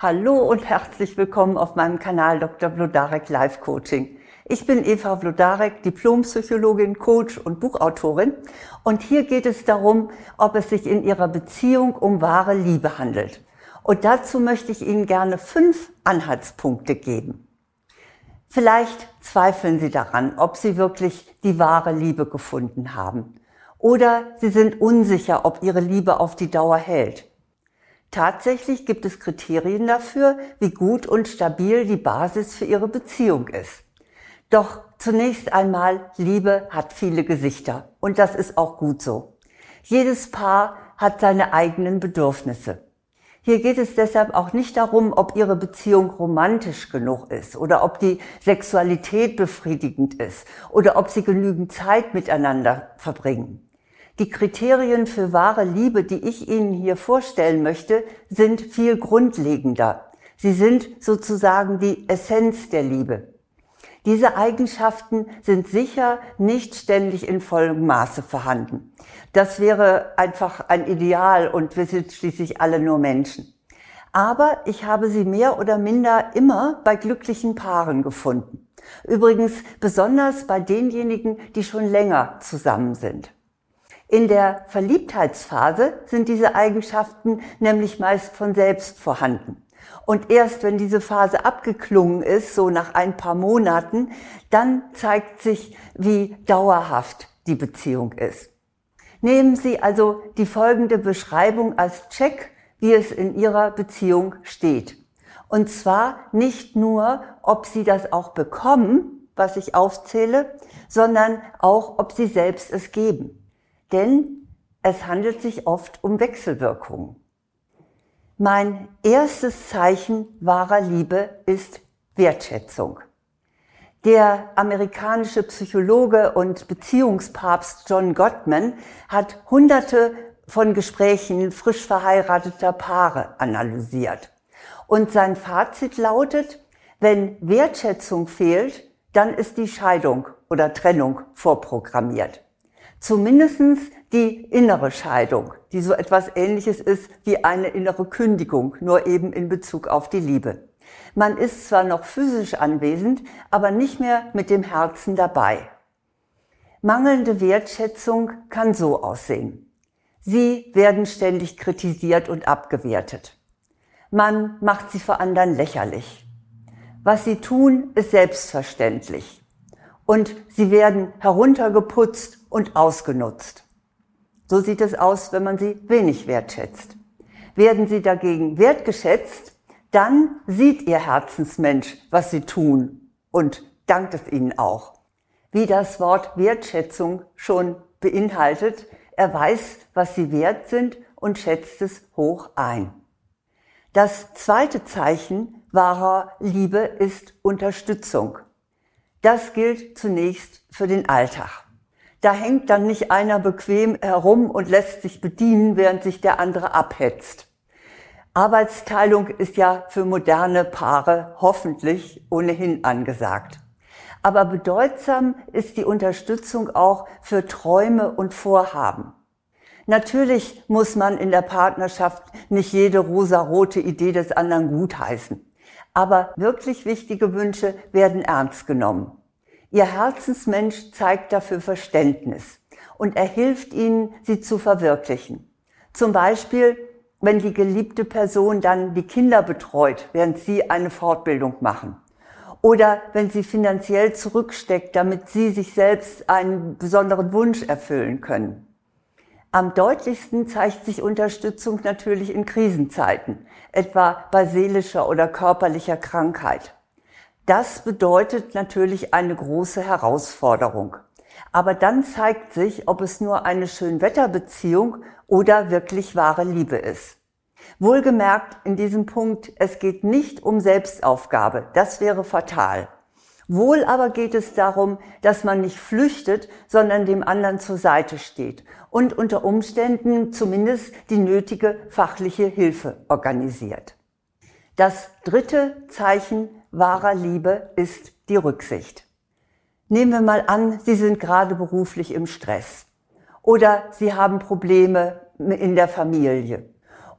Hallo und herzlich willkommen auf meinem Kanal Dr. Blodarek Life Coaching. Ich bin Eva Blodarek, Diplompsychologin, Coach und Buchautorin und hier geht es darum, ob es sich in Ihrer Beziehung um wahre Liebe handelt. Und dazu möchte ich Ihnen gerne fünf Anhaltspunkte geben. Vielleicht zweifeln Sie daran, ob Sie wirklich die wahre Liebe gefunden haben. Oder Sie sind unsicher, ob Ihre Liebe auf die Dauer hält. Tatsächlich gibt es Kriterien dafür, wie gut und stabil die Basis für ihre Beziehung ist. Doch zunächst einmal, Liebe hat viele Gesichter und das ist auch gut so. Jedes Paar hat seine eigenen Bedürfnisse. Hier geht es deshalb auch nicht darum, ob ihre Beziehung romantisch genug ist oder ob die Sexualität befriedigend ist oder ob sie genügend Zeit miteinander verbringen. Die Kriterien für wahre Liebe, die ich Ihnen hier vorstellen möchte, sind viel grundlegender. Sie sind sozusagen die Essenz der Liebe. Diese Eigenschaften sind sicher nicht ständig in vollem Maße vorhanden. Das wäre einfach ein Ideal und wir sind schließlich alle nur Menschen. Aber ich habe sie mehr oder minder immer bei glücklichen Paaren gefunden. Übrigens besonders bei denjenigen, die schon länger zusammen sind. In der Verliebtheitsphase sind diese Eigenschaften nämlich meist von selbst vorhanden. Und erst wenn diese Phase abgeklungen ist, so nach ein paar Monaten, dann zeigt sich, wie dauerhaft die Beziehung ist. Nehmen Sie also die folgende Beschreibung als Check, wie es in Ihrer Beziehung steht. Und zwar nicht nur, ob Sie das auch bekommen, was ich aufzähle, sondern auch, ob Sie selbst es geben denn es handelt sich oft um Wechselwirkungen. Mein erstes Zeichen wahrer Liebe ist Wertschätzung. Der amerikanische Psychologe und Beziehungspapst John Gottman hat hunderte von Gesprächen frisch verheirateter Paare analysiert. Und sein Fazit lautet, wenn Wertschätzung fehlt, dann ist die Scheidung oder Trennung vorprogrammiert. Zumindestens die innere Scheidung, die so etwas ähnliches ist wie eine innere Kündigung, nur eben in Bezug auf die Liebe. Man ist zwar noch physisch anwesend, aber nicht mehr mit dem Herzen dabei. Mangelnde Wertschätzung kann so aussehen. Sie werden ständig kritisiert und abgewertet. Man macht sie vor anderen lächerlich. Was sie tun, ist selbstverständlich. Und sie werden heruntergeputzt und ausgenutzt. So sieht es aus, wenn man sie wenig wertschätzt. Werden sie dagegen wertgeschätzt, dann sieht ihr Herzensmensch, was sie tun und dankt es ihnen auch. Wie das Wort Wertschätzung schon beinhaltet, er weiß, was sie wert sind und schätzt es hoch ein. Das zweite Zeichen wahrer Liebe ist Unterstützung. Das gilt zunächst für den Alltag. Da hängt dann nicht einer bequem herum und lässt sich bedienen, während sich der andere abhetzt. Arbeitsteilung ist ja für moderne Paare hoffentlich ohnehin angesagt. Aber bedeutsam ist die Unterstützung auch für Träume und Vorhaben. Natürlich muss man in der Partnerschaft nicht jede rosarote Idee des anderen gutheißen. Aber wirklich wichtige Wünsche werden ernst genommen. Ihr Herzensmensch zeigt dafür Verständnis und er hilft ihnen, sie zu verwirklichen. Zum Beispiel, wenn die geliebte Person dann die Kinder betreut, während sie eine Fortbildung machen. Oder wenn sie finanziell zurücksteckt, damit sie sich selbst einen besonderen Wunsch erfüllen können. Am deutlichsten zeigt sich Unterstützung natürlich in Krisenzeiten, etwa bei seelischer oder körperlicher Krankheit. Das bedeutet natürlich eine große Herausforderung. Aber dann zeigt sich, ob es nur eine Schönwetterbeziehung oder wirklich wahre Liebe ist. Wohlgemerkt in diesem Punkt, es geht nicht um Selbstaufgabe. Das wäre fatal. Wohl aber geht es darum, dass man nicht flüchtet, sondern dem anderen zur Seite steht und unter Umständen zumindest die nötige fachliche Hilfe organisiert. Das dritte Zeichen wahrer Liebe ist die Rücksicht. Nehmen wir mal an, Sie sind gerade beruflich im Stress oder Sie haben Probleme in der Familie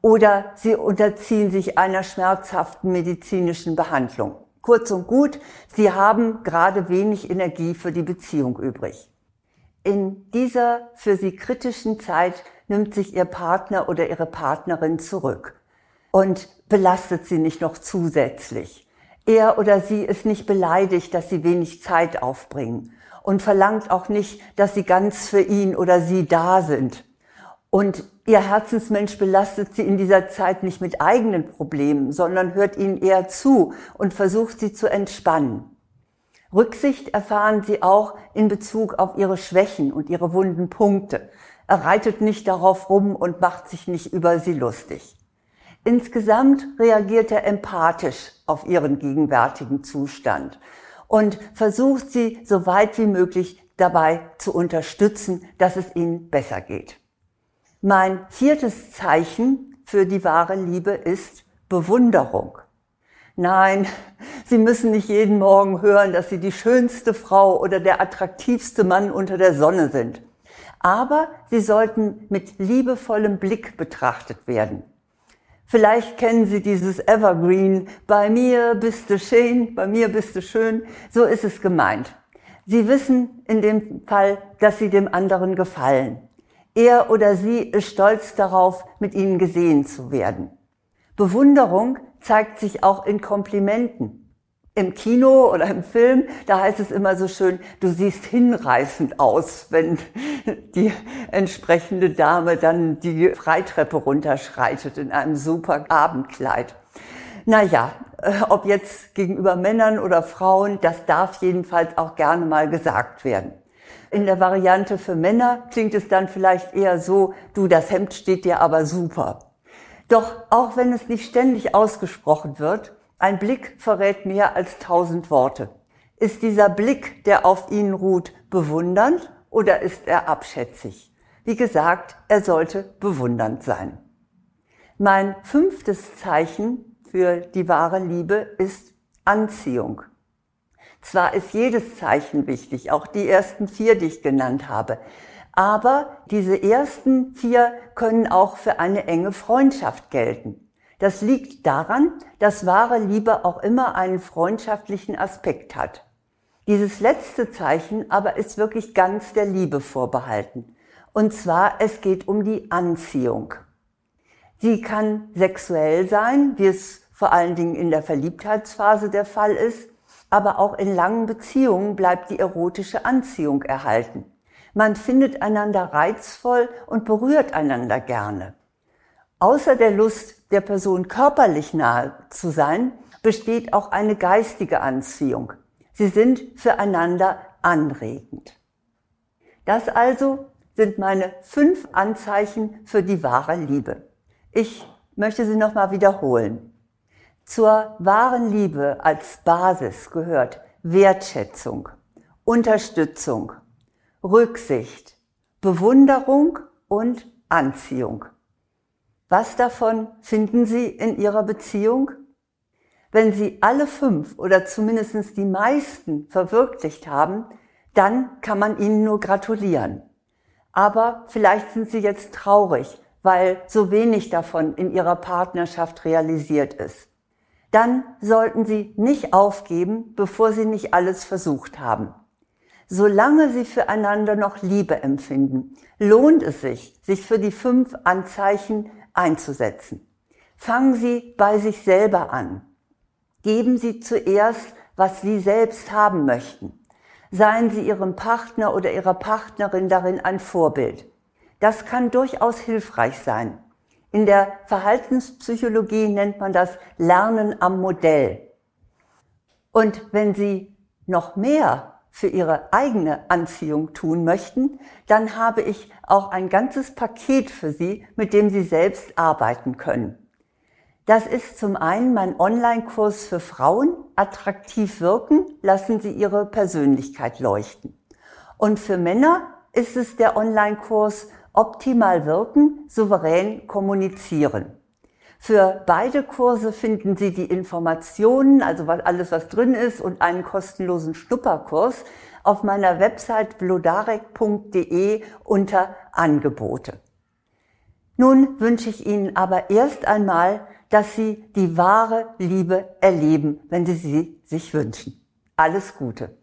oder sie unterziehen sich einer schmerzhaften medizinischen Behandlung. Kurz und gut, sie haben gerade wenig Energie für die Beziehung übrig. In dieser für sie kritischen Zeit nimmt sich ihr Partner oder ihre Partnerin zurück und belastet sie nicht noch zusätzlich. Er oder sie ist nicht beleidigt, dass sie wenig Zeit aufbringen und verlangt auch nicht, dass sie ganz für ihn oder sie da sind. Und ihr Herzensmensch belastet sie in dieser Zeit nicht mit eigenen Problemen, sondern hört ihnen eher zu und versucht sie zu entspannen. Rücksicht erfahren sie auch in Bezug auf ihre Schwächen und ihre wunden Punkte. Er reitet nicht darauf rum und macht sich nicht über sie lustig. Insgesamt reagiert er empathisch auf ihren gegenwärtigen Zustand und versucht sie so weit wie möglich dabei zu unterstützen, dass es ihnen besser geht. Mein viertes Zeichen für die wahre Liebe ist Bewunderung. Nein, Sie müssen nicht jeden Morgen hören, dass Sie die schönste Frau oder der attraktivste Mann unter der Sonne sind aber sie sollten mit liebevollem Blick betrachtet werden. Vielleicht kennen Sie dieses Evergreen, bei mir bist du schön, bei mir bist du schön, so ist es gemeint. Sie wissen in dem Fall, dass Sie dem anderen gefallen. Er oder sie ist stolz darauf, mit Ihnen gesehen zu werden. Bewunderung zeigt sich auch in Komplimenten im Kino oder im Film, da heißt es immer so schön, du siehst hinreißend aus, wenn die entsprechende Dame dann die Freitreppe runterschreitet in einem super Abendkleid. Naja, äh, ob jetzt gegenüber Männern oder Frauen, das darf jedenfalls auch gerne mal gesagt werden. In der Variante für Männer klingt es dann vielleicht eher so, du, das Hemd steht dir aber super. Doch auch wenn es nicht ständig ausgesprochen wird, ein Blick verrät mehr als tausend Worte. Ist dieser Blick, der auf Ihnen ruht, bewundernd oder ist er abschätzig? Wie gesagt, er sollte bewundernd sein. Mein fünftes Zeichen für die wahre Liebe ist Anziehung. Zwar ist jedes Zeichen wichtig, auch die ersten vier, die ich genannt habe, aber diese ersten vier können auch für eine enge Freundschaft gelten. Das liegt daran, dass wahre Liebe auch immer einen freundschaftlichen Aspekt hat. Dieses letzte Zeichen aber ist wirklich ganz der Liebe vorbehalten. Und zwar, es geht um die Anziehung. Sie kann sexuell sein, wie es vor allen Dingen in der Verliebtheitsphase der Fall ist, aber auch in langen Beziehungen bleibt die erotische Anziehung erhalten. Man findet einander reizvoll und berührt einander gerne. Außer der Lust der Person körperlich nahe zu sein, besteht auch eine geistige Anziehung. Sie sind füreinander anregend. Das also sind meine fünf Anzeichen für die wahre Liebe. Ich möchte sie nochmal wiederholen. Zur wahren Liebe als Basis gehört Wertschätzung, Unterstützung, Rücksicht, Bewunderung und Anziehung. Was davon finden Sie in Ihrer Beziehung? Wenn Sie alle fünf oder zumindest die meisten verwirklicht haben, dann kann man Ihnen nur gratulieren. Aber vielleicht sind Sie jetzt traurig, weil so wenig davon in Ihrer Partnerschaft realisiert ist. Dann sollten Sie nicht aufgeben, bevor Sie nicht alles versucht haben. Solange Sie füreinander noch Liebe empfinden, lohnt es sich, sich für die fünf Anzeichen einzusetzen. Fangen Sie bei sich selber an. Geben Sie zuerst, was Sie selbst haben möchten. Seien Sie Ihrem Partner oder Ihrer Partnerin darin ein Vorbild. Das kann durchaus hilfreich sein. In der Verhaltenspsychologie nennt man das Lernen am Modell. Und wenn Sie noch mehr für ihre eigene Anziehung tun möchten, dann habe ich auch ein ganzes Paket für Sie, mit dem Sie selbst arbeiten können. Das ist zum einen mein Online-Kurs für Frauen, attraktiv wirken, lassen Sie Ihre Persönlichkeit leuchten. Und für Männer ist es der Online-Kurs Optimal wirken, souverän kommunizieren. Für beide Kurse finden Sie die Informationen, also alles, was drin ist, und einen kostenlosen Schnupperkurs auf meiner Website blodarek.de unter Angebote. Nun wünsche ich Ihnen aber erst einmal, dass Sie die wahre Liebe erleben, wenn Sie sie sich wünschen. Alles Gute.